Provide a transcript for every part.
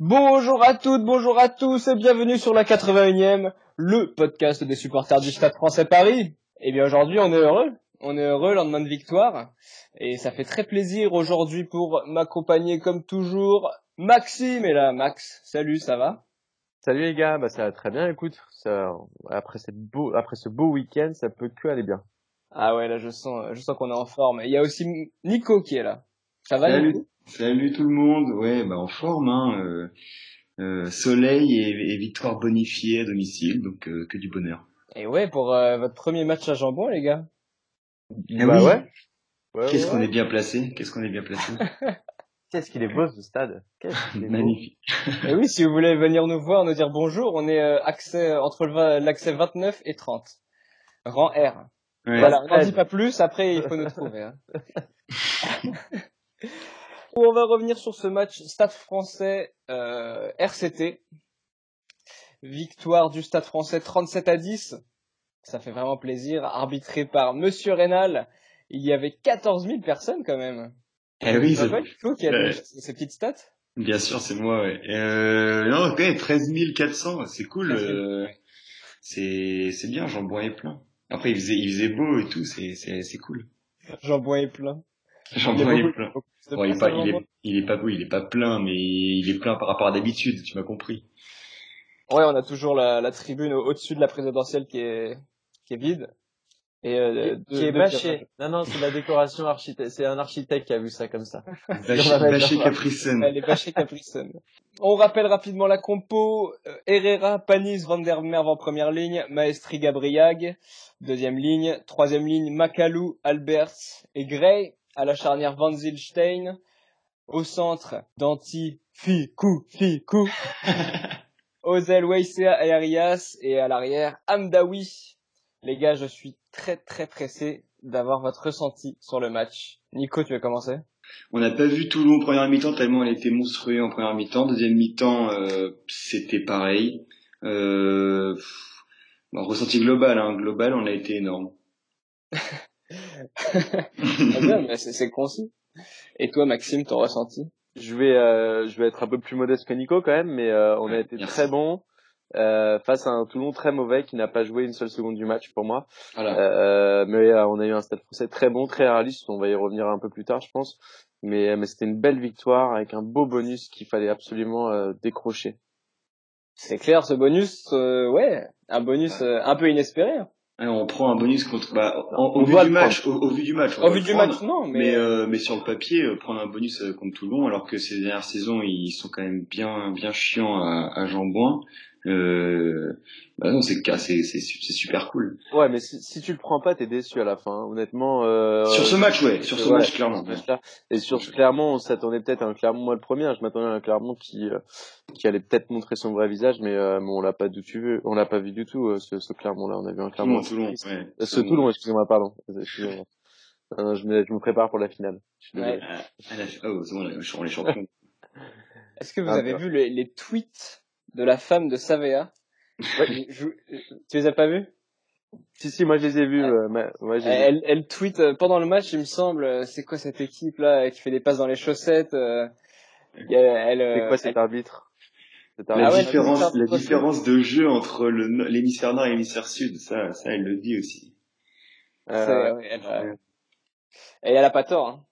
Bonjour à toutes, bonjour à tous et bienvenue sur la 81e, le podcast des supporters du Stade français Paris. Et bien aujourd'hui on est heureux, on est heureux lendemain de victoire et ça fait très plaisir aujourd'hui pour m'accompagner comme toujours Maxime est là. Max, salut, ça va? Salut les gars, bah ça va très bien. Écoute, ça, après cette beau, après ce beau week-end, ça peut que aller bien. Ah ouais, là je sens, je sens qu'on est en forme. Il y a aussi Nico qui est là. Ça va Salut, Nico? Salut tout le monde. Ouais, bah en forme, hein. euh, euh, soleil et, et victoire bonifiée à domicile, donc euh, que du bonheur. Et ouais, pour euh, votre premier match à jambon les gars. Ah bah oui. ouais. Ouais, Qu'est-ce ouais, qu'on est bien placé Qu'est-ce qu'on est bien placé Qu'est-ce qu'il est beau ce stade. Qu'est-ce qu'il est beau. Magnifique. Et oui, si vous voulez venir nous voir, nous dire bonjour, on est euh, accès entre l'accès 29 et 30. Rang R. Ouais. Voilà, on n'en dit pas plus, après il faut nous trouver. hein. on va revenir sur ce match Stade français euh, RCT. Victoire du Stade français 37 à 10. Ça fait vraiment plaisir, arbitré par Monsieur Rénal. Il y avait 14 000 personnes quand même. Eh oui, te c'est- Flo, qui a ces petites stats bien sûr, c'est moi. Ouais. Euh, non, ok, 13 400, c'est cool. 13 000, euh, c'est c'est bien, j'en bois plein. Après, il faisait il faisait beau et tout, c'est c'est c'est cool. J'en bois plein. J'en bois beaucoup- plein. Bon, il est pas il est il est pas beau, il est pas plein, mais il est plein par rapport à d'habitude. Tu m'as compris. Ouais, on a toujours la, la tribune au- au-dessus de la présidentielle qui est, qui est vide. Et, euh, Qui, est bâché. Non, non, c'est la décoration architecte. C'est un architecte qui a vu ça comme ça. Bâché, bâché Capricène. Elle est bâchée Capricène. On rappelle rapidement la compo. Euh, Herrera, Panis, Van der Merwe en première ligne, Maestri, Gabriag, deuxième ligne, troisième ligne, Makalou, Alberts et Gray, à la charnière Van Zilstein, au centre, Danti, Fikou, Fikou, Ozel, Weissea et Arias, et à l'arrière, Amdawi. Les gars, je suis très très pressé d'avoir votre ressenti sur le match. Nico, tu veux commencer? On n'a pas vu Toulon en première mi-temps tellement elle était monstrueuse en première mi-temps. Deuxième mi-temps, euh, c'était pareil. Euh, bon, ressenti global, hein, global, on a été énorme. Ah bien, mais c'est concis. Et toi, Maxime, ton ressenti? Je vais, euh, je vais être un peu plus modeste que Nico quand même, mais euh, on a été merci. très bon euh, face à un Toulon très mauvais qui n'a pas joué une seule seconde du match pour moi. Voilà. Euh, mais euh, on a eu un stade français très bon, très réaliste. On va y revenir un peu plus tard, je pense. Mais, mais c'était une belle victoire avec un beau bonus qu'il fallait absolument euh, décrocher. C'est clair, ce bonus, euh, ouais, un bonus euh, un peu inespéré. hein. Alors, on prend un bonus contre. Bah, en- On au, vu du le match, au, au vu du match. on Au vu du match, non, mais, Mais, euh, mais sur le papier, euh, prendre un bonus euh, contre Toulon, alors que ces dernières saisons, ils sont quand même bien, bien chiants à, à Jambouin. Euh, bah non, c'est c'est c'est c'est super cool. Ouais, mais si, si tu le prends pas, t'es déçu à la fin. hein. Honnêtement. Euh, sur ce match, ouais, sur ce ouais, match clairement. Et sur ce Clermont, on s'attendait peut-être à un Clermont, moi le premier, hein, je m'attendais à un Clermont qui euh, qui allait peut-être montrer son vrai visage, mais, euh, mais on l'a pas du tout vu, on l'a pas vu du tout euh, ce, ce Clermont-là. On a vu un Clermont. Toulon, Toulon, ouais. Euh, ce Toulon, excusez-moi, pardon. Excusez-moi. Euh, non, je, me, je me prépare pour la finale. Je. Ouais. Ah, ah, la- oh, c'est bon, là, on est champions. est-ce que vous Ah, avez vu les, les tweets de la femme de Savea Je- je- Tu les as pas vus? Si si, moi je les ai vus. euh, ma- moi, j'ai- elle, elle tweet euh, pendant le match, il me semble, euh, c'est quoi cette équipe là qui fait des passes dans les chaussettes euh, C'est euh, quoi cet arbitre? La Ah ouais, différence, la différence de jeu entre l'hémisphère nord et l'hémisphère sud, ça, ça, elle le dit aussi. euh, ouais, elle, a- et elle a pas tort. hein.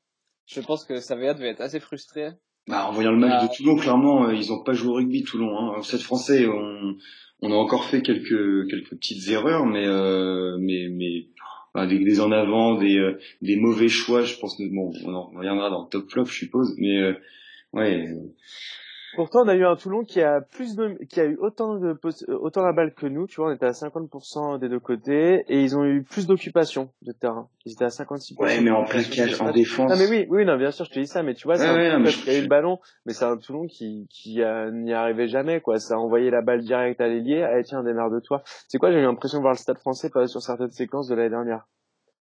Je pense que Savea devait être assez frustrée. Bah, en voyant le match Ah. de Toulon, clairement, euh, ils ont pas joué au rugby Toulon. Hein. Au Stade Français, on, on a encore fait quelques quelques petites erreurs, mais euh, mais mais bah, des, des en avant, des euh, des mauvais choix. Je pense que bon, on en reviendra dans le top flop, je suppose, mais euh, ouais. Pourtant, on a eu un Toulon qui a plus de, qui a eu autant de, euh, autant la balle que nous. Tu vois, on était à 50% des deux côtés et ils ont eu plus d'occupation de terrain. Ils étaient à 56%. Ouais, mais en plaquage, en défense. Non mais oui, oui, non, bien sûr, je te dis ça, mais tu vois, c'est un je- qui a eu le ballon, mais c'est un Toulon qui, qui n'y arrivait jamais, quoi. Ça a envoyé la balle direct à l'ailier. Allez, tiens, démarre de toi. C'est quoi, j'ai eu l'impression de voir le stade français pas sur certaines séquences de l'année dernière?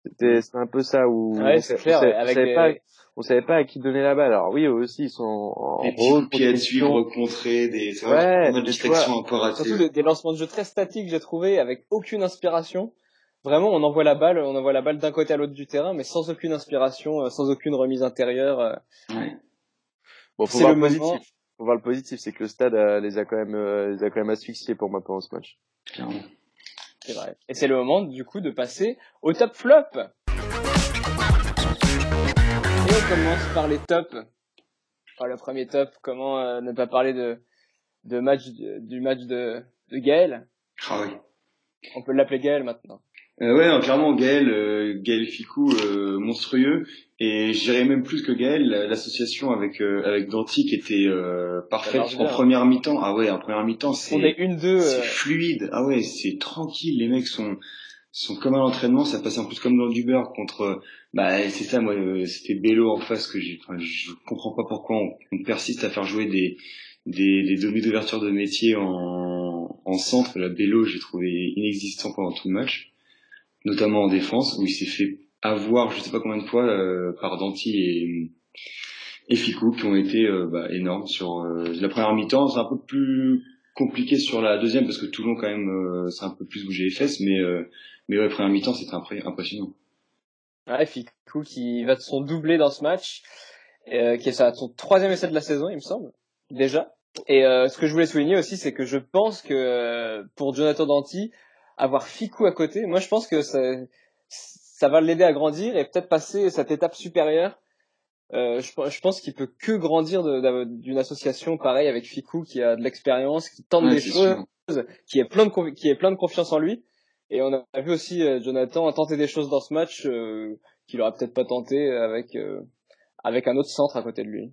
C'était, c'était un peu ça où Ouais, on clair, on on avec savait des- pas, on savait pas à qui donner la balle. Alors oui, eux aussi, ils sont en Des petits rôle, coups de pied à suivre, contrer, des, Ouais, vrai, pas mal de mais tu distractions vois, un peu ratées. Surtout des, des lancements de jeu très statiques, j'ai trouvé, avec aucune inspiration. Vraiment, on envoie la balle, on envoie la balle d'un côté à l'autre du terrain, mais sans aucune inspiration, sans aucune remise intérieure. Ouais. Bon, faut voir le le positif. moment. Faut voir le positif, c'est que le stade euh, les a quand même, euh, les a quand même asphyxiés pour moi pendant ce match. Clairement. C'est vrai. Et c'est le moment, du coup, de passer au top flop. Et on commence par les tops. Par le premier top, comment euh, ne pas parler de, de match, du match de, de Gaël. Ah ouais. On peut l'appeler Gaël maintenant. Euh, ouais, non, clairement, Gaël, euh, Gaël Ficou, euh, monstrueux. Et je dirais même plus que Gaël, la- l'association avec euh, avec Danti qui était euh, parfaite en première mi-temps. Ah ouais, en première mi-temps, On c'est est une deux. c'est euh, fluide. Ah ouais, c'est tranquille. Les mecs sont sont comme à l'entraînement. Ça passe en plus comme dans du beurre contre. Bah c'est ça, moi, c'était Bello en face que j'ai. Enfin, je comprends pas pourquoi on, on persiste à faire jouer des des, des demi d'ouverture de métier en en centre. La Bello, j'ai trouvé inexistant pendant tout le match notamment en défense, où il s'est fait avoir je sais pas combien de fois euh, par Danti et, et Ficou, qui ont été euh, bah, énormes sur euh, la première mi-temps. C'est un peu plus compliqué sur la deuxième, parce que Toulon, quand même, euh, c'est un peu plus bougé les fesses, mais, mais ouais, première mi-temps, c'était impressionnant. Ouais, Ficou qui va de son doublé dans ce match, qui est sa- son troisième essai de la saison, il me semble, déjà. Et euh, ce que je voulais souligner aussi, c'est que je pense que pour Jonathan Danti, avoir Ficou à côté, moi je pense que ça, ça va l'aider à grandir et peut-être passer cette étape supérieure. Euh, je, je pense qu'il peut que grandir d'une association pareille avec Ficou qui a de l'expérience, qui tente Ouais, des choses, sûr. qui est plein de qui est plein de confiance en lui. Et on a vu aussi euh, Jonathan tenter des choses dans ce match euh, qu'il aurait peut-être pas tenté avec euh, avec un autre centre à côté de lui.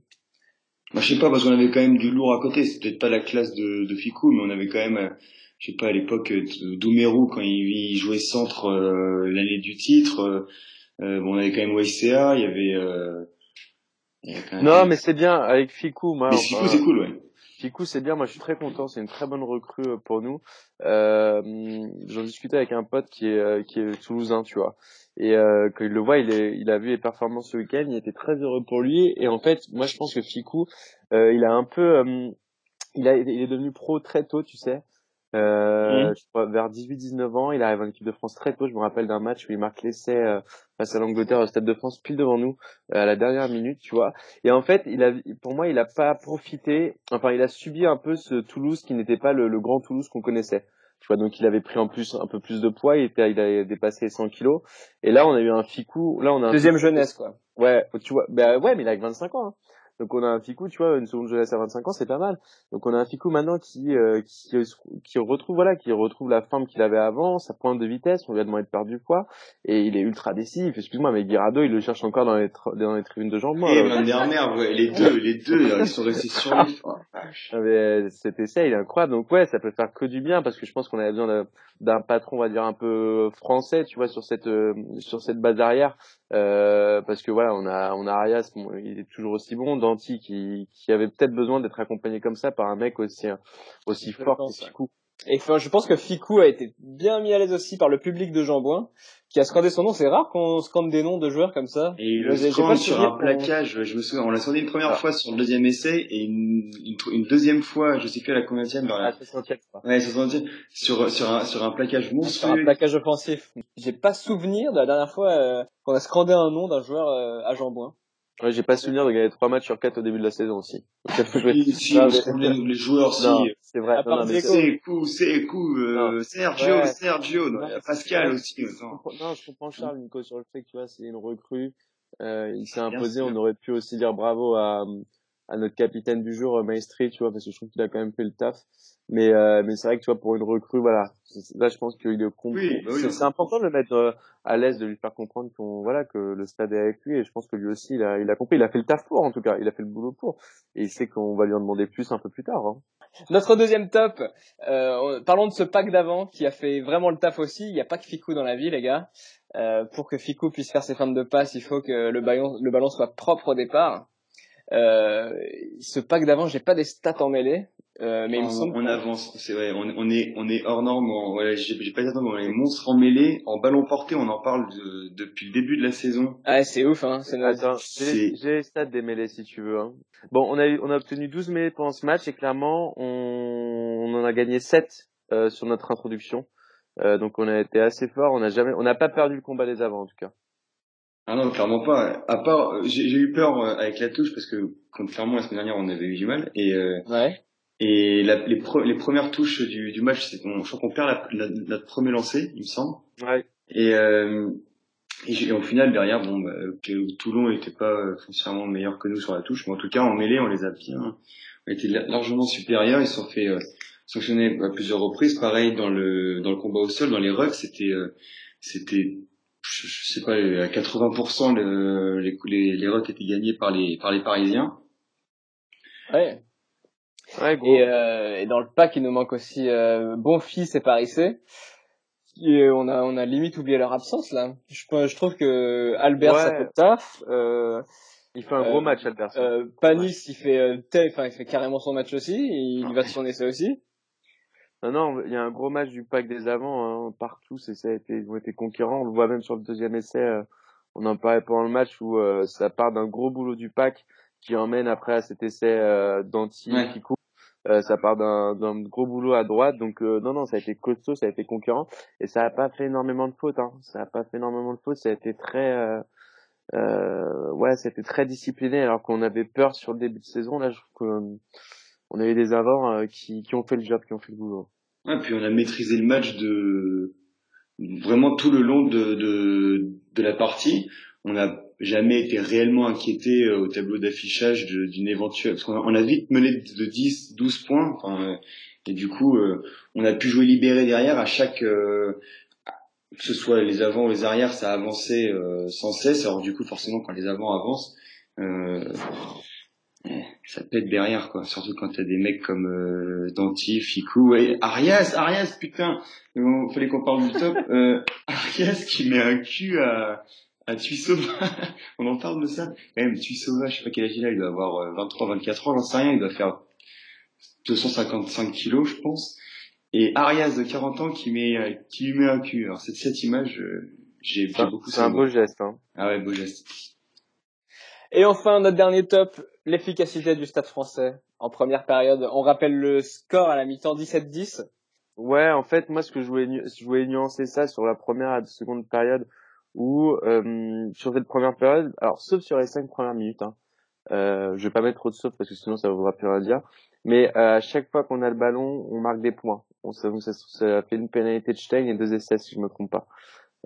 Moi, je sais pas, parce qu'on avait quand même du lourd à côté. C'est peut-être pas la classe de, de Ficou, mais on avait quand même, euh, je sais pas, à l'époque, euh, Doumerou, quand il, il jouait centre euh, l'année du titre, euh, euh, bon, on avait quand même YCA, il y avait... Euh, il y avait quand même- Non, mais c'est bien avec Ficou, moi. Mais enfin, Ficou, c'est cool, ouais. Ficou, c'est bien. Moi, je suis très content. C'est une très bonne recrue euh, pour nous. Euh, J'en discutais avec un pote qui est euh, qui est toulousain, tu vois. Et euh, quand il le voit, il a vu les performances ce week-end. Il était très heureux pour lui. Et en fait, moi, je pense que Ficou, euh, il a un peu, euh, il est devenu pro très tôt, tu sais. Euh, Mhm. je crois vers 18-19 ans, il arrive en équipe de France très tôt. Je me rappelle d'un match où il marque l'essai euh, face à l'Angleterre au Stade de France, pile devant nous, euh, à la dernière minute, tu vois. Et en fait, il a, pour moi, il a pas profité. Enfin, il a subi un peu ce Toulouse qui n'était pas le, le grand Toulouse qu'on connaissait. Tu vois, donc il avait pris en plus un peu plus de poids. Il était, il a dépassé les 100 kilos. Et là, on a eu un ficou. Là, on a un Deuxième Ficou- jeunesse quoi. Ouais, tu vois, bah ouais, mais il a que 25 ans. hein. Donc on a un Ficou, tu vois, une seconde jeunesse à 25 ans, c'est pas mal. Donc on a un Ficou maintenant qui euh, qui qui retrouve voilà, qui retrouve la forme qu'il avait avant, sa pointe de vitesse, on lui a demandé de perdre du poids et il est ultra décisif. Excuse-moi, mais Guirado, il le cherche encore dans les dans les tribunes de jambes. Et Van der Mer, ouais, les deux, les deux, ils sont restés sur lui. Oh. Ah, mais cet essai, il est incroyable. Donc ouais, ça peut faire que du bien parce que je pense qu'on avait besoin d'un patron, on va dire un peu français, tu vois, sur cette euh, sur cette base arrière, euh, parce que voilà, on a on a Arias, bon, il est toujours aussi bon, Danti qui qui avait peut-être besoin d'être accompagné comme ça par un mec aussi aussi Je fort que. Ficou. Et enfin, je pense que Ficou a été bien mis à l'aise aussi par le public de Jambouin, qui a scandé son nom. C'est rare qu'on scande des noms de joueurs comme ça. Et il le scande sur un plaquage, je me souviens, on l'a scandé une première Ah. fois sur le deuxième essai et une, une, une deuxième fois, je sais plus à la combienième, vers la, Ah, ouais, 60e, sur, sur un, sur un plaquage Sur un monstrueux. plaquage offensif. J'ai pas souvenir de la dernière fois euh, qu'on a scandé un nom d'un joueur euh, à Jambouin. Ouais, j'ai pas souvenir de gagner trois matchs sur quatre au début de la saison aussi. Donc, ça peut jouer. Si, si, Non, on mais- les, joueurs, si. C'est vrai. C'est coup, euh, Sergio, Ouais. Sergio, non, Non, il y a mais Pascal aussi. Non, je comprends Charles, Nico, sur le fait que tu vois, c'est une recrue. Euh, il s'est imposé. sûr. On aurait pu aussi dire bravo à, à notre capitaine du jour, Maestri, tu vois, parce que je trouve qu'il a quand même fait le taf. Mais, euh, mais c'est vrai que tu vois, pour une recrue, voilà, là, je pense qu'il est con. Oui, bah oui, c'est important de le mettre euh, à l'aise, de lui faire comprendre qu'on, voilà, que le stade est avec lui. Et je pense que lui aussi, il a, il a compris. Il a fait le taf pour, en tout cas. Il a fait le boulot pour. Et il sait qu'on va lui en demander plus un peu plus tard. Hein. Notre deuxième top, euh, parlons de ce pack d'avant qui a fait vraiment le taf aussi. Il n'y a pas que Ficou dans la vie, les gars. Euh, pour que Ficou puisse faire ses fins de passe, il faut que le ballon, le ballon soit propre au départ. Euh, ce pack d'avant, j'ai pas des stats en mêlée, euh, mais il me on, semble on avance, c'est vrai, on, on est on est hors norme, en, ouais, j'ai j'ai pas dit on est monstres en mêlée, en ballon porté, on en parle de- depuis le début de la saison. Ah, c'est ouf, hein. C'est Attends, j'ai les, c'est- j'ai les stats des mêlées si tu veux. Hein. Bon, on a, eu- on a obtenu 12 mêlées pendant ce match et clairement, on, on en a gagné 7 euh, sur notre introduction. Euh, donc on a été assez fort. On n'a jamais, on n'a pas perdu le combat des avants en tout cas. Ah non, clairement pas. À part, j'ai eu peur euh, avec la touche parce que contrairement la semaine dernière, on avait eu du mal et euh, ouais. Et la, les, les premières touches du, du match, c'est je crois qu'on perd la, la, notre premier lancer, il me semble. Ouais. Et, euh, et, et, au final derrière, bon, bah, Toulon n'était pas foncièrement meilleur que nous sur la touche, mais en tout cas en mêlée, on les a bien, on était largement supérieurs. Ils se sont fait sanctionner à plusieurs reprises. Pareil dans le dans le combat au sol, dans les rucks, c'était c'était je, je, sais pas, à 80% le, les, les, les rucks étaient gagnés par les, par les Parisiens. Ouais. Ouais et, euh, et, dans le pack, il nous manque aussi euh, Bonfils et Parissé. Et on a, on a limite oublié leur absence là. Je, je trouve que Albert ouais. ça fait taf. Euh, il fait un gros match Albert. Euh, Panis il fait, euh, enfin il fait carrément son match aussi. Il, il va de son essai aussi. Non, non, il y a un gros match du pack des avants hein, partout. C'est ça a été, ils ont été conquérants. On le voit même sur le deuxième essai. Euh, on en parlait pendant le match où euh, ça part d'un gros boulot du pack qui emmène après à cet essai euh, d'anti qui coupe. Euh, ça part d'un gros boulot à droite. Donc non, non, ça a été costaud, ça a été conquérant et ça a pas fait énormément de fautes. Hein. Ça a pas fait énormément de fautes. Ça a été très ouais, c'était très discipliné alors qu'on avait peur sur le début de saison. Là, je trouve que on a des avants euh, qui, qui ont fait le job, qui ont fait le boulot. Ouais, puis on a maîtrisé le match de vraiment tout le long de, de, de la partie. On n'a jamais été réellement inquiété euh, au tableau d'affichage d'une éventuelle parce qu'on a, vite mené de 10 12 points enfin, et du coup euh, on a pu jouer libéré derrière à chaque que ce soit les avants ou les arrières ça avançait sans cesse. Alors du coup forcément quand les avants avancent ça pète derrière quoi. Surtout quand t'as des mecs comme euh, Danti, Ficou et Arias Arias putain! Il fallait qu'on parle du top. Euh, Arias qui met un cul à à Tuisova on en parle de ça. Quand même Tuisova je sais pas quel âge il a il doit avoir 23 euh, 24 ans j'en sais rien il doit faire 255 kilos je pense. Et Arias de 40 ans qui met euh, qui lui met un cul. Alors cette cette image euh, j'ai beaucoup c'est un beau geste hein. Ah ouais beau geste. Et enfin, notre dernier top, l'efficacité du stade français. En première période. On rappelle le score à la mi-temps 17-10. Ouais, en fait, moi, ce que je voulais, je voulais nuancer ça sur la première et la seconde période, ou euh, sur cette première période, alors sauf sur les cinq premières minutes, hein, euh, je vais pas mettre trop de sauf parce que sinon ça ne plus rien dire, mais euh, à chaque fois qu'on a le ballon, on marque des points. On, ça, ça, ça fait une pénalité de Stein et deux essais si je me trompe pas.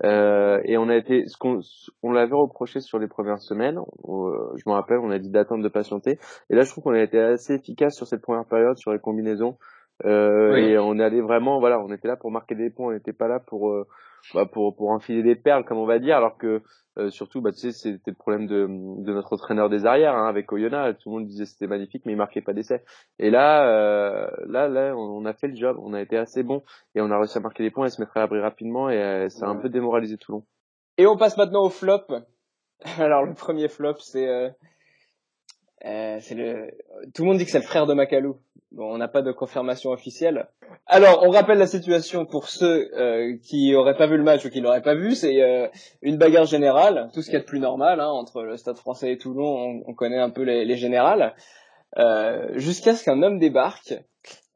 Euh, et on a été, ce qu'on on l'avait reproché sur les premières semaines. je me rappelle, on a dit d'attendre, de patienter. Et là, je trouve qu'on a été assez efficace sur cette première période, sur les combinaisons. Euh, Et on allait vraiment, voilà, on était là pour marquer des points. On n'était pas là pour euh, bah, pour pour enfiler des perles, comme on va dire. Alors que euh, surtout, bah, tu sais, c'était le problème de, de notre entraîneur des arrières hein, avec Oyonnax. Tout le monde disait c'était magnifique, mais il marquait pas d'essai. Et là, euh, là, là, on, a fait le job. On a été assez bon et on a réussi à marquer des points et se mettre à l'abri rapidement. Et euh, ça a un peu démoralisé Toulon. Et on passe maintenant au flop. Alors le premier flop, c'est euh, euh, c'est le. Tout le monde dit que c'est le frère de Macalou. Bon, on n'a pas de confirmation officielle. Alors, on rappelle la situation pour ceux euh, qui auraient pas vu le match ou qui l'auraient pas vu. C'est euh, une bagarre générale, tout ce qu'il y a de plus normal hein, entre le Stade Français et Toulon. On, on connaît un peu les, les générales. Euh, jusqu'à ce qu'un homme débarque,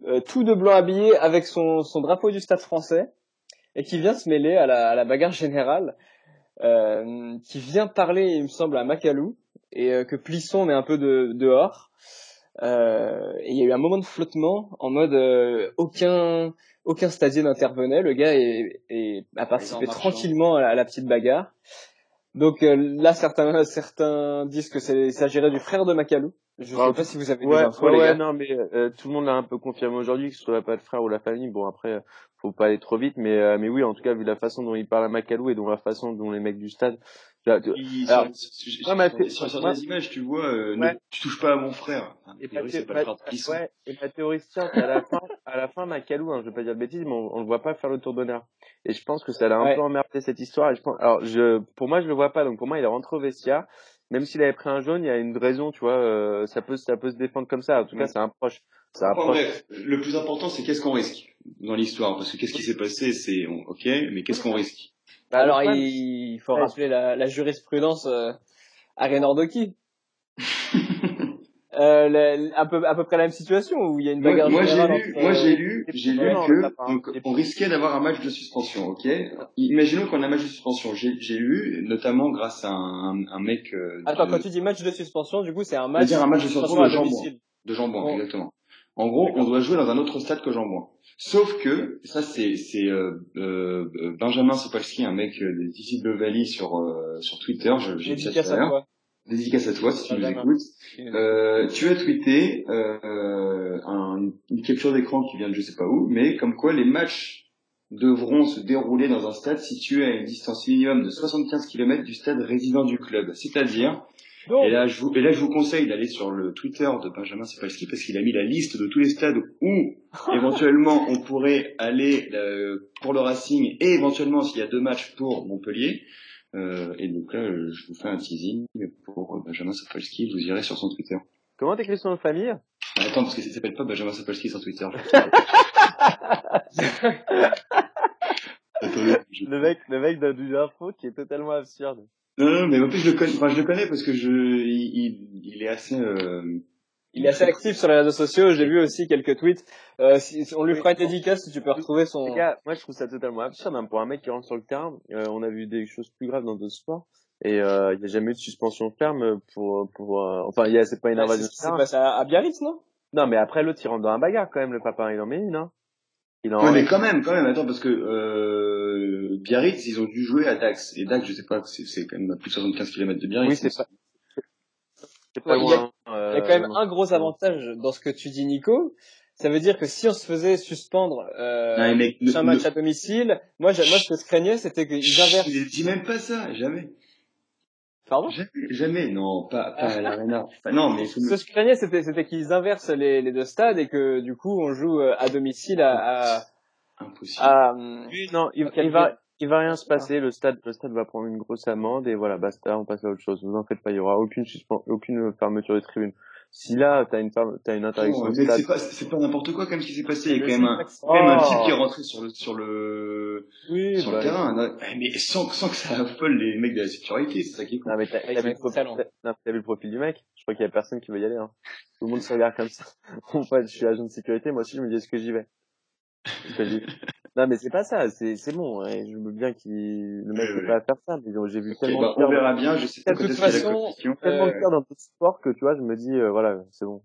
euh, tout de blanc habillé, avec son, son, drapeau du Stade Français, et qui vient se mêler à la, à la bagarre générale, qui vient parler, il me semble, à Macalou, et que Plisson met un peu de, dehors. Euh, et il y a eu un moment de flottement en mode euh, aucun aucun stadier n'intervenait. Le gars est, est, a participé tranquillement à la, petite bagarre. Donc euh, là, certains certains disent que c'est s'agirait du frère de Macalou. Je ne sais pas si vous avez ouais, des infos, ouais, les ouais, gars. non, mais euh, tout le monde l'a un peu confirmé aujourd'hui, que ce soit pas le frère ou la famille. Bon, après, faut pas aller trop vite, mais euh, mais oui, en tout cas, vu la façon dont il parle à Macalou et dont la façon dont les mecs du stade. alors, sur, ma sur, sur, les images, tu vois, euh, ne, tu touches pas à mon frère. Enfin, et, ma, c'est pas le ouais, et ma théorie se tient, à la fin, à la fin, Macalou, hein, je vais pas dire de bêtises, mais on, on le voit pas faire le tour d'honneur. Et je pense que ça l'a un Ouais. peu emmerdé cette histoire. Et je pense, alors, je, pour moi, je le vois pas. Donc pour moi, il est rentré au vestiaire. Même s'il avait pris un jaune, il y a une raison, tu vois. euh, ça peut, ça peut se défendre comme ça. En tout cas, c'est un proche. C'est un Enfin, proche. bref, le plus important, c'est qu'est-ce qu'on risque dans l'histoire? Parce que qu'est-ce qui s'est passé, c'est ok, mais qu'est-ce qu'on risque? Bah, Alors, il, il faut Ouais. rappeler la, la jurisprudence euh, à Renordoki. Euh, la- un peu à peu près la même situation où il y a une bagarre moi, j'ai lu, entre- moi j'ai lu, j'ai lu que le on, on risquait d'avoir un match de suspension, ok Imaginons qu'on a un match de suspension. J'ai lu, notamment grâce à un, un mec euh, Attends, de, quand tu dis match de suspension, du coup, c'est un match, dire un match de suspension à de Jambon, de Jambon, Oh. exactement. En gros, on doit jouer dans un autre stade que Jambon. Sauf que ça, c'est c'est euh, euh, Benjamin Sopolski, un mec euh, des Ici de Valley sur euh, sur Twitter. J'ai ça Dédicace à toi. Si tu nous écoutes. Euh, tu as tweeté euh, un- une capture d'écran qui vient de je sais pas où, mais comme quoi les matchs devront se dérouler dans un stade situé à une distance minimum de 75 km du stade résident du club. C'est-à-dire, et là je vous, et là je vous conseille d'aller sur le Twitter de Benjamin Sepalski parce qu'il a mis la liste de tous les stades où éventuellement on pourrait aller euh, pour le Racing et éventuellement s'il y a deux matchs pour Montpellier. Euh, et donc là, euh, je vous fais un teasing pour Benjamin Sapolsky, vous irez sur son Twitter. Comment t'écris son nom de famille? Bah, attends, parce que ça s'appelle pas Benjamin Sapolsky sur Twitter. Attendez, je- Le mec, le mec donne une info qui est totalement absurde. Non, non, mais en plus je le connais, enfin, je le connais parce que je, il, il, il est assez, euh, il est assez actif sur les réseaux sociaux. J'ai vu aussi quelques tweets. Euh, si, si on lui fera une dédicace si tu peux retrouver son. Les gars, moi je trouve ça totalement absurde hein, pour un mec qui rentre sur le terrain. euh, on a vu des choses plus graves dans d'autres sports et euh, il n'y a jamais eu de suspension ferme pour pour. euh, enfin, il y a c'est pas une Ouais, invasion c'est de ce qui s'est terrain. passé à, à Biarritz, non? Non, mais après l'autre il rentre dans un bagarre quand même. Le papa il en met une. Hein. Il en. Ouais, mais quand même, quand même, attends, parce que euh, Biarritz, ils ont dû jouer à Dax. Et Dax, je sais pas, c'est c'est quand même à plus de 75 km de Biarritz. Oui, c'est pas. C'est pas Ouais, il y a- loin. Il y a quand même un gros avantage dans ce que tu dis, Nico. Ça veut dire que si on se faisait suspendre euh, Non, mais un match ne- à domicile, moi, moi ce que je craignais, c'était qu'ils inversent. Je dis même pas ça, jamais. Pardon? Jamais, jamais, non, pas, pas à l'Arena. Enfin, non, mais Ce que je craignais, c'était c'était qu'ils inversent les, les deux stades et que du coup, on joue euh, à domicile à. à, impossible. à Oui, non, il, il va, il va rien se passer. Le stade, le stade va prendre une grosse amende et voilà, basta, on passe à autre chose. Vous en faites pas, il y aura aucune suspension, aucune fermeture des tribunes. Si là, t'as une, t'as une interdiction c'est pas, c'est pas n'importe quoi comme ce qui s'est passé. Il y a quand même un, quand même un Oh. type qui est rentré sur le, sur le, oui, sur bah, le terrain. Non, Mais sans, sans que ça affole les mecs de la sécurité, c'est ça qui est cool. Non, mais non, t'as vu le profil du mec? Je crois qu'il y a personne qui veut y aller, hein. Tout le monde se regarde comme ça. En fait, je suis agent de sécurité, moi aussi, je me dis, est-ce que j'y vais? Non, mais c'est pas ça, c'est, c'est bon, ouais. Je veux bien qu'il, le mec Ouais, peut ouais. pas faire ça, mais j'ai vu Ok, tellement bah, de on verra bien. Je sais pas De toute la façon, compétition. tellement de Euh, dans d'autres sports que, tu vois, je me dis, euh, voilà, c'est bon.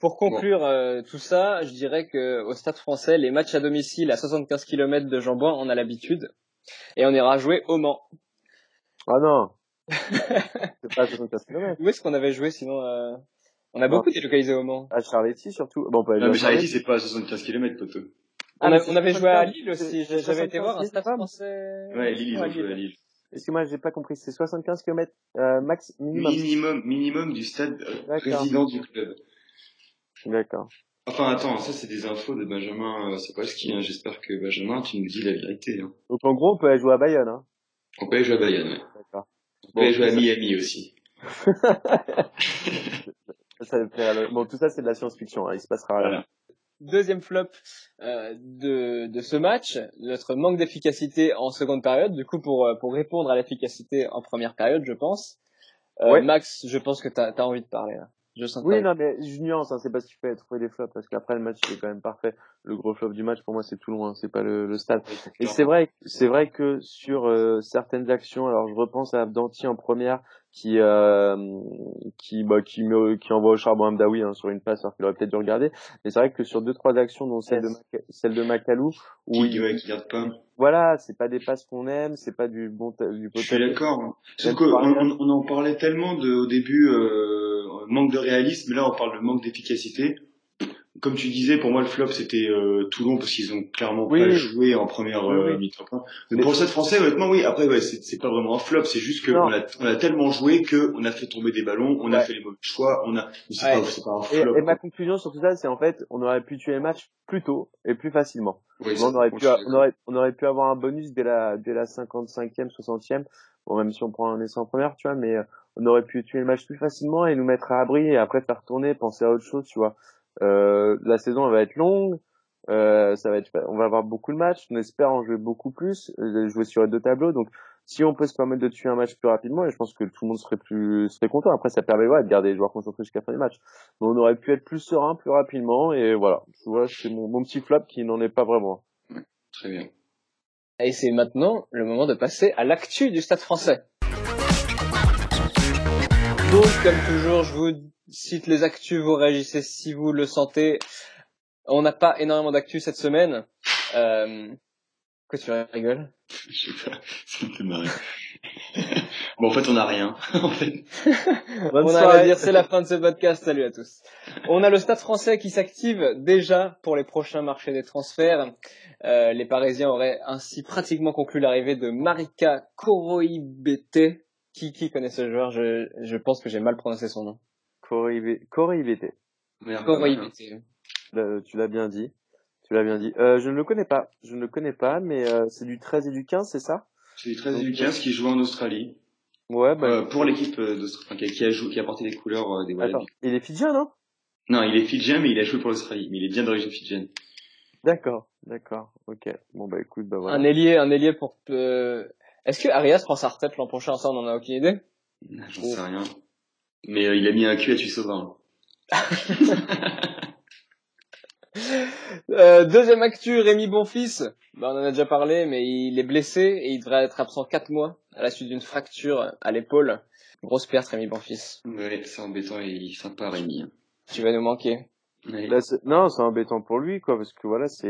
Pour conclure euh, tout ça, je dirais que au Stade Français, les matchs à domicile à 75 km de Jambon, on a l'habitude, et on ira jouer au Mans. Ah non! c'est pas 75 km. Où est-ce qu'on avait joué sinon euh, On a Non. beaucoup délocalisé au Mans. À Charletti, surtout. Bon, aller Non, à mais Charletti, Charletti. c'est pas à 75 km, poteau. Ah, On, a- avait joué à 75, Lille aussi. J'avais été voir un 75 Stade. Français. Ouais, Lille, ils ont joué à Lille. Excuse-moi, j'ai pas compris. C'est 75 km, euh, max, minimum. Minimum, minimum du stade euh, résident du club. D'accord. Enfin, attends, ça c'est des infos de Benjamin euh, Sapolsky. Hein. J'espère que Benjamin, tu nous dis la vérité. Hein. Donc, en gros, on peut aller jouer à Bayonne, hein. On peut aller jouer à Bayonne, ouais. D'accord. On peut aller Bon, jouer à ça- Miami aussi. Ça me Bon, tout ça, c'est de la science-fiction, hein. Il se passera rien. Voilà. Deuxième flop euh, de, de ce match, notre manque d'efficacité en seconde période. Du coup, pour, euh, pour répondre à l'efficacité en première période, je pense. Euh, Ouais. Max, je pense que tu as, envie de parler là. Je sens Oui, non, mais je nuance, hein. C'est pas ce qui fait trouver des flops, parce qu'après, le match, il est quand même parfait. Le gros flop du match, pour moi, c'est tout loin. C'est pas le, le stade. Et c'est vrai, c'est vrai que sur euh, certaines actions, alors je repense à Danti en première, qui euh, qui bah, qui me- qui envoie au charbon Amdaoui hein, sur une passe, alors qu'il aurait peut-être dû regarder. Mais c'est vrai que sur deux trois actions, dont celle de Maca- celle de Macalou, où Qui, il- ouais, qui garde pas. voilà, c'est pas des passes qu'on aime, c'est pas du bon du Je suis d'accord. Sauf qu'on on, on en parlait tellement de, au début, euh, manque de réalisme, mais là on parle de manque d'efficacité. Comme tu disais, pour moi le flop c'était euh, Toulon parce qu'ils ont clairement Oui. pas joué en première euh, oui. Mais Mais- pour le stade français, honnêtement, oui. Après, ouais, c'est pas vraiment un flop, c'est juste qu'on a, on a tellement joué que on a fait tomber des ballons, on a fait les mauvais choix, on a. C'est Ouais. pas, pas un Et, flop. et ma conclusion sur tout ça, c'est en fait, on aurait pu tuer le match plus tôt et plus facilement. Oui, on aurait pu, on aurait, on aurait pu avoir un bonus dès la, dès la 55e, 60e. Bon, même si on prend un essai en première, tu vois, mais euh, on aurait pu tuer le match plus facilement et nous mettre à abri et après faire tourner, penser à autre chose, tu vois. Euh, la saison, elle va être longue. Euh, ça va être, on va avoir beaucoup de matchs. On espère en jouer beaucoup plus, euh, jouer sur deux tableaux. Donc, si on peut se permettre de tuer un match plus rapidement, et je pense que tout le monde serait plus serait content. Après, ça permet ouais, de garder les joueurs concentrés jusqu'à la fin du match. Mais on aurait pu être plus serein, plus rapidement, et voilà. Tu vois, c'est mon, mon petit flop qui n'en est pas vraiment. Très bien. Et c'est maintenant le moment de passer à l'actu du Stade français. Donc, comme toujours, je vous cite les actus, vous réagissez si vous le sentez. On n'a pas énormément d'actu cette semaine. Euh... Quoi, tu rigoles Je sais pas, ça me fait marrer. bon, en fait, on n'a rien. en fait. on a à dire, c'est la fin de ce podcast. Salut à tous. On a le Stade français qui s'active déjà pour les prochains marchés des transferts. Euh, les Parisiens auraient ainsi pratiquement conclu l'arrivée de Marika Koroibete. Qui, qui connaît ce joueur? Je, je pense que j'ai mal prononcé son nom. Koroibete. Euh, tu l'as bien dit. Tu l'as bien dit. Euh, je ne le connais pas. Je ne le connais pas, mais euh, c'est du 13 et du 15, c'est ça? C'est du 13 et du 15 qui joue en Australie. Ouais, bah, Euh, pour l'équipe d'Australie, enfin, qui, qui a joué, qui a porté les couleurs euh, des Attends, Wallabies. il est fidjien, non? Non, il est fidjien, mais il a joué pour l'Australie. Mais il est bien d'origine fidjienne. D'accord, d'accord. Ok. Bon bah écoute, bah voilà. Un ailier, un ailier pour. Euh... Est-ce que Arias prend sa retraite l'an prochain? Ça, on en a aucune idée. J'en sais rien. Mais euh, il a mis un cul à Tussauva. Euh, deuxième actu, Rémi Bonfils. Bah, on en a déjà parlé, mais il est blessé et il devrait être absent 4 mois à la suite d'une fracture à l'épaule. Grosse perte, Rémi Bonfils. Ouais, c'est embêtant et il est sympa, Rémi. hein. Tu vas nous manquer. Ouais. Là, c'est- non, c'est embêtant pour lui, quoi, parce que voilà, c'est,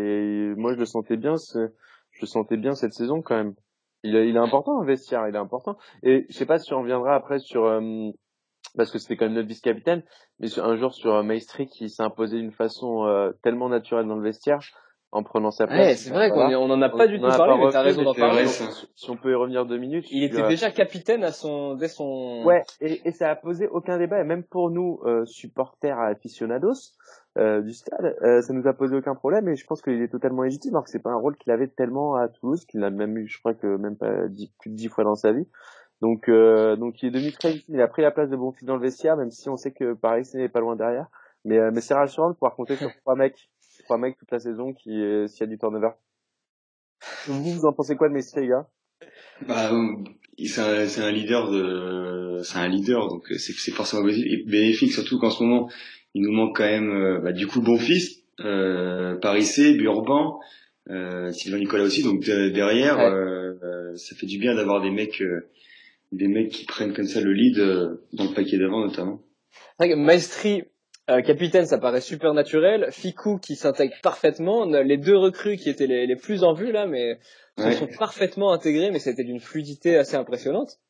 moi je le sentais bien, je le sentais bien cette saison quand même. Il, est- il est important un vestiaire, il est important. Et je sais pas si on reviendra après sur, euh, parce que c'était quand même notre vice-capitaine, mais un jour sur euh, Maestri qui s'est imposé d'une façon euh, tellement naturelle dans le vestiaire, en prenant sa place. Ouais, c'est vrai qu'on Voilà. on en a pas du tout a parlé, mais t'as raison d'en parler. si- Si on peut y revenir deux minutes. Il était euh, déjà capitaine à son, dès son. Ouais, et, et ça a posé aucun débat, et même pour nous, euh, supporters aficionados euh, du stade, euh, ça nous a posé aucun problème, et je pense qu'il est totalement légitime, alors que c'est pas un rôle qu'il avait tellement à Toulouse, qu'il n'a même eu, je crois que même pas dix, plus de dix fois dans sa vie. Donc, euh, donc il est devenu très légitime, il a pris la place de Bonfils dans le vestiaire, même si on sait que Paris n'est pas loin derrière. Mais, euh, mais c'est rassurant de pouvoir compter sur trois mecs, trois mecs toute la saison qui, euh, s'il y a du turnover. Vous, vous en pensez quoi de Messi, les gars? Bah, euh, c'est un, c'est un leader de, c'est un leader, donc c'est c'est forcément bénéfique, surtout qu'en ce moment, il nous manque quand même, bah, du coup, Bonfils, euh, Paris C, Burban, euh, Sylvain Nicolas aussi, donc de- derrière, Ouais. ça fait du bien d'avoir des mecs, des mecs qui prennent comme ça le lead euh, dans le paquet d'avant notamment. C'est vrai que Maestri, euh, capitaine, ça paraît super naturel. Ficou qui s'intègre parfaitement. Les deux recrues qui étaient les, les plus en vue là, mais se Ouais. sont parfaitement intégrés, mais c'était d'une fluidité assez impressionnante.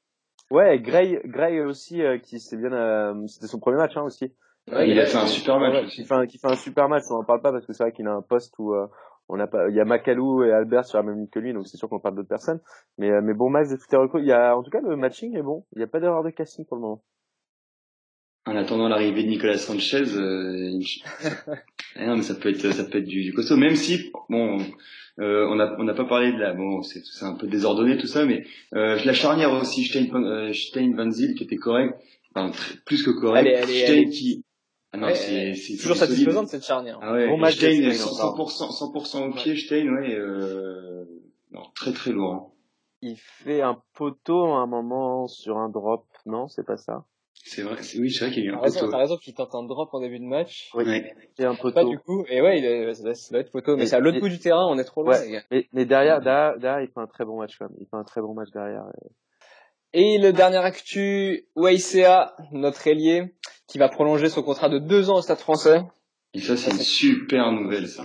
Ouais, Gray, Gray aussi, euh, qui s'est bien, euh, c'était son premier match hein, aussi. Ouais, il a fait un super match. Qui fait un, qui fait un super match. On en parle pas parce que c'est vrai qu'il a un poste où euh, on n'a pas, il y a Macalou et Albert sur la même ligne que lui, donc c'est sûr qu'on parle d'autres personnes. Mais euh, mais bon match de toutes les recrues. Il y a, en tout cas, le matching est bon. Il n'y a pas d'erreur de casting pour le moment. En attendant l'arrivée de Nicolas Sanchez, euh, Eh non, mais ça peut être, ça peut être du, du costaud, même si, bon, euh, on n'a on n'a pas parlé de la, bon, c'est c'est un peu désordonné tout ça, mais euh, la charnière aussi, Stein, euh, Stein Van Zyl qui était correct, enfin très- plus que correct, est- elle est- Stein est- qui, ah non, Ouais, c'est c'est Toujours satisfaisante cette charnière. Ah ouais, Bon match Stein, Stein, 100%, 100% au pied, Stein, ouais, euh, non, très très lourd. hein. Il fait un poteau à un moment sur un drop. Non, c'est pas ça? C'est vrai, c'est- oui, c'est vrai qu'il y a eu un poteau. t'as raison qu'il tente un drop en début de match. Oui. Ouais. C'est un Pas poteau. du coup. Et ouais, il est, ça, doit, être photo, mais Et- c'est à l'autre et- bout du terrain, on est trop loin, Ouais. les gars. Mais, mais derrière, derrière, derrière, il fait un très bon match quand même. Il fait un très bon match derrière. Et le dernier actu, Waisea, notre ailier, qui va prolonger son contrat de deux ans au Stade français. Et ça, c'est une super nouvelle, ça.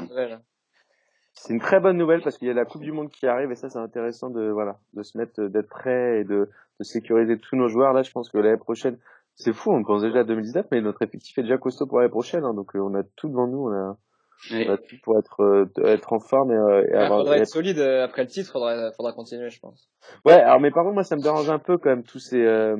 C'est une très bonne nouvelle parce qu'il y a la Coupe du Monde qui arrive et ça c'est intéressant de voilà de se mettre d'être prêt et de, de sécuriser tous nos joueurs là je pense que l'année prochaine c'est fou on pense déjà à 2019 mais notre effectif est déjà costaud pour l'année prochaine hein, donc euh, on a tout devant nous on a, Ouais. tout pour être euh, être en forme et, euh, et Il avoir faudra et être solide euh, après le titre, faudra, faudra continuer, je pense. Ouais, alors mais par contre moi ça me dérange un peu quand même tous ces euh,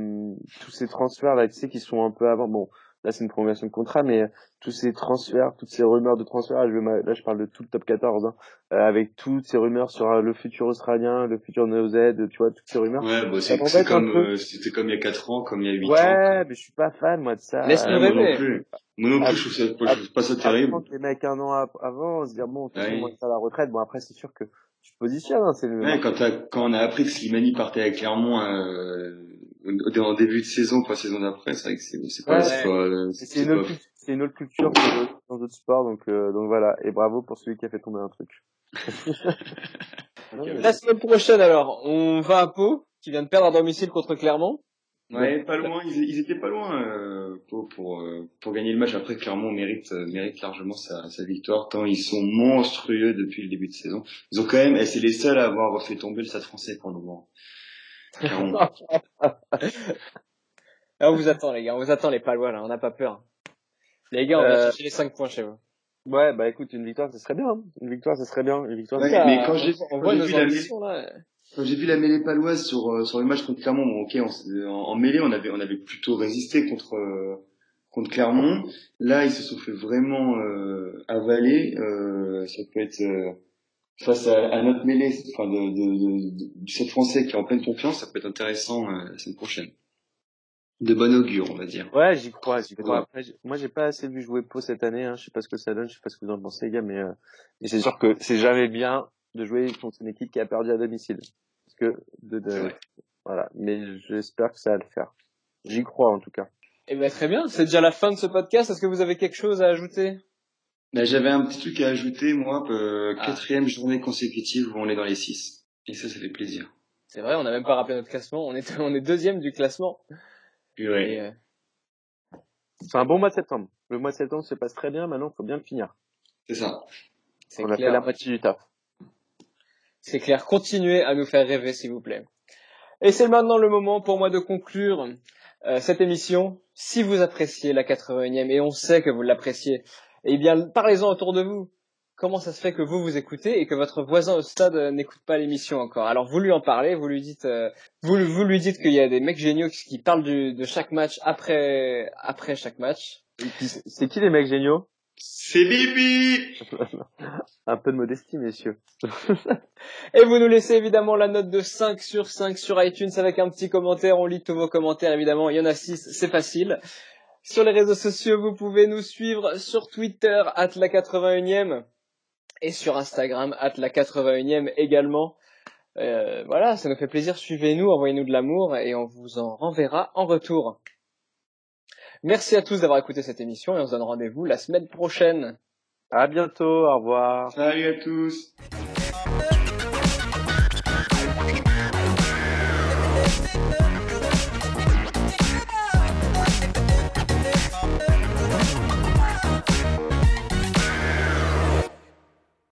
tous ces transferts là, tu sais qui sont un peu avant. Bon, là c'est une prolongation de contrat, mais euh, tous ces transferts, toutes ces rumeurs de transferts, là je, là, je parle de tout le top 14, hein, euh, avec toutes ces rumeurs sur euh, le futur australien, le futur Neo Z, tu vois toutes ces rumeurs. Ouais, bah, Ça c'est comme, peu. euh, c'était comme il y a 4 ans, comme il y a 8 ans. Ouais, mais je suis pas fan moi de ça. Ouais, moi rêver. Moi non Ah, plus, je trouve ça, je trouve pas ça Apprendre terrible. les mecs un an avant, se dire bon, façon, Ouais. c'est à la retraite. Bon après c'est sûr que tu positionnes. Hein, c'est le... ouais, quand, quand on a appris que Slimani partait avec Clermont euh, en début de saison, pas saison d'après, c'est vrai que c'est c'est pas, c'est pas, c'est une, autre, c'est une autre culture que dans d'autres sports, donc euh, donc voilà. Et bravo pour celui qui a fait tomber un truc. La semaine prochaine alors, on va à Pau, qui vient de perdre à domicile contre Clermont. Ouais, pas loin, ils, ils étaient pas loin euh, pour pour euh, pour gagner le match. Après, Clermont mérite euh, mérite largement sa, sa victoire tant ils sont monstrueux depuis le début de saison. Ils ont quand même, et c'est les seuls à avoir fait tomber le Stade Français pour le moment. on vous attend les gars, on vous attend les Palois là, on n'a pas peur. Les gars, on va chercher les 5 points chez vous. Ouais, bah écoute, une victoire, ce serait bien. Hein. Une victoire, ce serait bien. Une victoire. Ouais, mais quand j'ai vu la là quand j'ai vu la mêlée paloise sur euh, sur le match contre Clermont, bon, ok, en, en, mêlée on avait on avait plutôt résisté contre euh, contre Clermont. Là, ils se sont fait vraiment euh, avaler. Euh, ça peut être face à, à, notre mêlée, enfin de, de, de, du set français qui est en pleine confiance, ça peut être intéressant la semaine prochaine. De bon augure, on va dire. Ouais, j'y crois, j'y crois. Après, moi, j'ai pas assez vu jouer Pau cette année. Hein. Je sais pas ce que ça donne, je sais pas ce que vous en pensez, les gars, mais, mais c'est sûr que c'est jamais bien de jouer contre une équipe qui a perdu à domicile. Parce que de, de voilà, mais j'espère que ça va le faire. J'y crois en tout cas. Eh ben très bien, c'est déjà la fin de ce podcast. Est-ce que vous avez quelque chose à ajouter? Ben, j'avais un petit truc à ajouter moi, euh, quatrième journée consécutive où on est dans les six. Et ça, ça fait plaisir. C'est vrai, on n'a même pas rappelé notre classement. On est on est deuxième du classement. Ouais. Euh... C'est un bon mois de septembre. Le mois de septembre se passe très bien. Maintenant, il faut bien le finir. C'est ça. On a fait la moitié du taf. C'est clair. Continuez à nous faire rêver, s'il vous plaît. Et c'est maintenant le moment pour moi de conclure euh, cette émission. Si vous appréciez la 81e, et on sait que vous l'appréciez, eh bien, parlez-en autour de vous. Comment ça se fait que vous vous écoutez et que votre voisin au stade n'écoute pas l'émission encore? Alors vous lui en parlez, vous lui dites, euh, vous, vous lui dites qu'il y a des mecs géniaux qui parlent du, de chaque match après après chaque match. C'est qui les mecs géniaux? C'est Bibi Un peu de modestie, messieurs. Et vous nous laissez évidemment la note de 5 sur 5 sur iTunes avec un petit commentaire. On lit tous vos commentaires, évidemment. Il y en a 6, c'est facile. Sur les réseaux sociaux, vous pouvez nous suivre sur Twitter, at la 81e, et sur Instagram, at la 81e également. Euh, voilà, ça nous fait plaisir. Suivez-nous, envoyez-nous de l'amour, et on vous en renverra en retour. Merci à tous d'avoir écouté cette émission et on se donne rendez-vous la semaine prochaine. À bientôt, au revoir. Salut à tous.